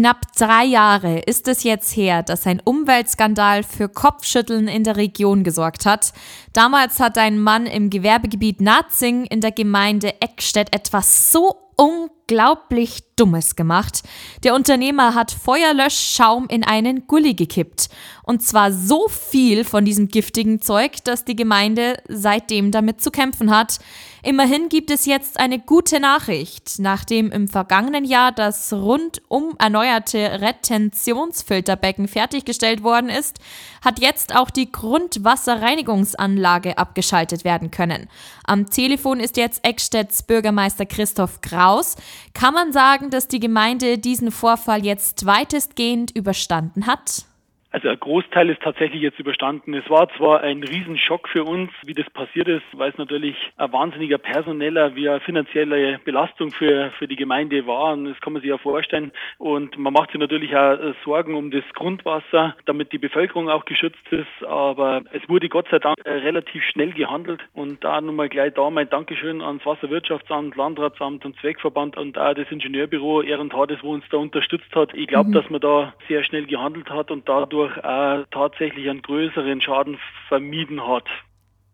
Knapp drei Jahre ist es jetzt her, dass ein Umweltskandal für Kopfschütteln in der Region gesorgt hat. Damals hat ein Mann im Gewerbegebiet Narzing in der Gemeinde Eckstedt etwas so unglaublich Dummes gemacht. Der Unternehmer hat Feuerlöschschaum in einen Gully gekippt. Und zwar so viel von diesem giftigen Zeug, dass die Gemeinde seitdem damit zu kämpfen hat. Immerhin gibt es jetzt eine gute Nachricht. Nachdem im vergangenen Jahr das rundum erneuerte Retentionsfilterbecken fertiggestellt worden ist, hat jetzt auch die Grundwasserreinigungsanlage abgeschaltet werden können. Am Telefon ist jetzt Eckstedts Bürgermeister Christoph Kraus. Kann man sagen, dass die Gemeinde diesen Vorfall jetzt weitestgehend überstanden hat? Also ein Großteil ist tatsächlich jetzt überstanden. Es war zwar ein Riesenschock für uns, wie das passiert ist, weil es natürlich ein wahnsinniger personeller wie eine finanzielle Belastung für, für die Gemeinde war. Und das kann man sich ja vorstellen. Und man macht sich natürlich auch Sorgen um das Grundwasser, damit die Bevölkerung auch geschützt ist. Aber es wurde Gott sei Dank relativ schnell gehandelt. Und da nochmal gleich da mein Dankeschön ans Wasserwirtschaftsamt, Landratsamt und Zweckverband und auch das Ingenieurbüro Ehrentades, wo uns da unterstützt hat. Ich glaube, mhm. dass man da sehr schnell gehandelt hat und dadurch dadurch äh, tatsächlich einen größeren Schaden vermieden hat.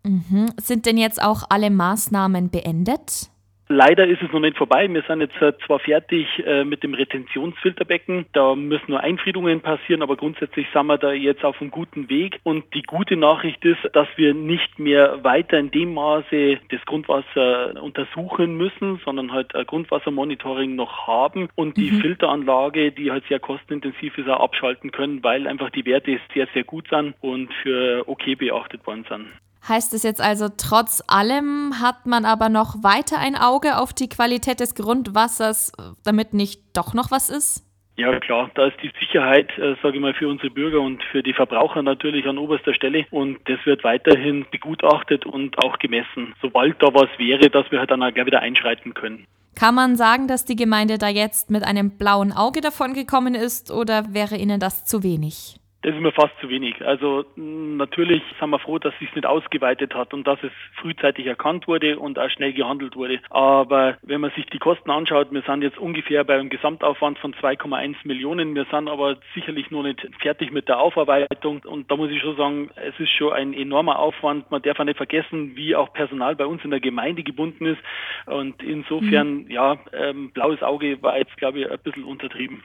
Mhm. Sind denn jetzt auch alle Maßnahmen beendet? Leider ist es noch nicht vorbei. Wir sind jetzt äh, zwar fertig äh, mit dem Retentionsfilterbecken. Da müssen nur Einfriedungen passieren, aber grundsätzlich sind wir da jetzt auf einem guten Weg. Und die gute Nachricht ist, dass wir nicht mehr weiter in dem Maße das Grundwasser untersuchen müssen, sondern halt ein Grundwassermonitoring noch haben und die mhm. Filteranlage, die halt sehr kostenintensiv ist, auch abschalten können, weil einfach die Werte sehr, sehr gut sind und für okay beachtet worden sind. Heißt es jetzt also, trotz allem hat man aber noch weiter ein Auge auf die Qualität des Grundwassers, damit nicht doch noch was ist? Ja klar, da ist die Sicherheit, äh, sage ich mal, für unsere Bürger und für die Verbraucher natürlich an oberster Stelle und das wird weiterhin begutachtet und auch gemessen, sobald da was wäre, dass wir halt dann auch gleich wieder einschreiten können. Kann man sagen, dass die Gemeinde da jetzt mit einem blauen Auge davon gekommen ist oder wäre Ihnen das zu wenig? Das ist mir fast zu wenig. Also natürlich sind wir froh, dass es sich nicht ausgeweitet hat und dass es frühzeitig erkannt wurde und auch schnell gehandelt wurde. Aber wenn man sich die Kosten anschaut, wir sind jetzt ungefähr bei einem Gesamtaufwand von 2,1 Millionen. Wir sind aber sicherlich noch nicht fertig mit der Aufarbeitung. Und da muss ich schon sagen, es ist schon ein enormer Aufwand. Man darf auch nicht vergessen, wie auch Personal bei uns in der Gemeinde gebunden ist. Und insofern, mhm. ja, ähm, blaues Auge war jetzt, glaube ich, ein bisschen untertrieben.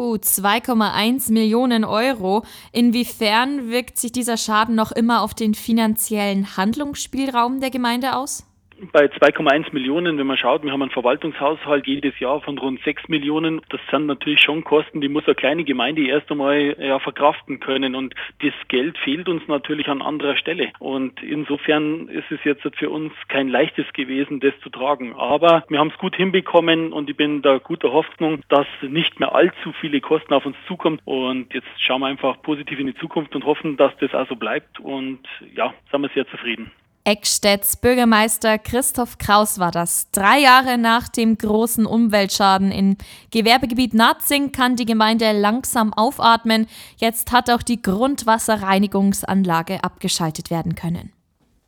Puh, 2,1 Millionen Euro. Inwiefern wirkt sich dieser Schaden noch immer auf den finanziellen Handlungsspielraum der Gemeinde aus? Bei 2,1 Millionen, wenn man schaut, wir haben einen Verwaltungshaushalt jedes Jahr von rund 6 Millionen. Das sind natürlich schon Kosten, die muss eine kleine Gemeinde erst einmal ja, verkraften können. Und das Geld fehlt uns natürlich an anderer Stelle. Und insofern ist es jetzt für uns kein leichtes gewesen, das zu tragen. Aber wir haben es gut hinbekommen und ich bin da guter Hoffnung, dass nicht mehr allzu viele Kosten auf uns zukommen. Und jetzt schauen wir einfach positiv in die Zukunft und hoffen, dass das also bleibt. Und ja, sind wir sehr zufrieden. Eckstedts Bürgermeister Christoph Kraus war das. Drei Jahre nach dem großen Umweltschaden im Gewerbegebiet Narzing kann die Gemeinde langsam aufatmen. Jetzt hat auch die Grundwasserreinigungsanlage abgeschaltet werden können.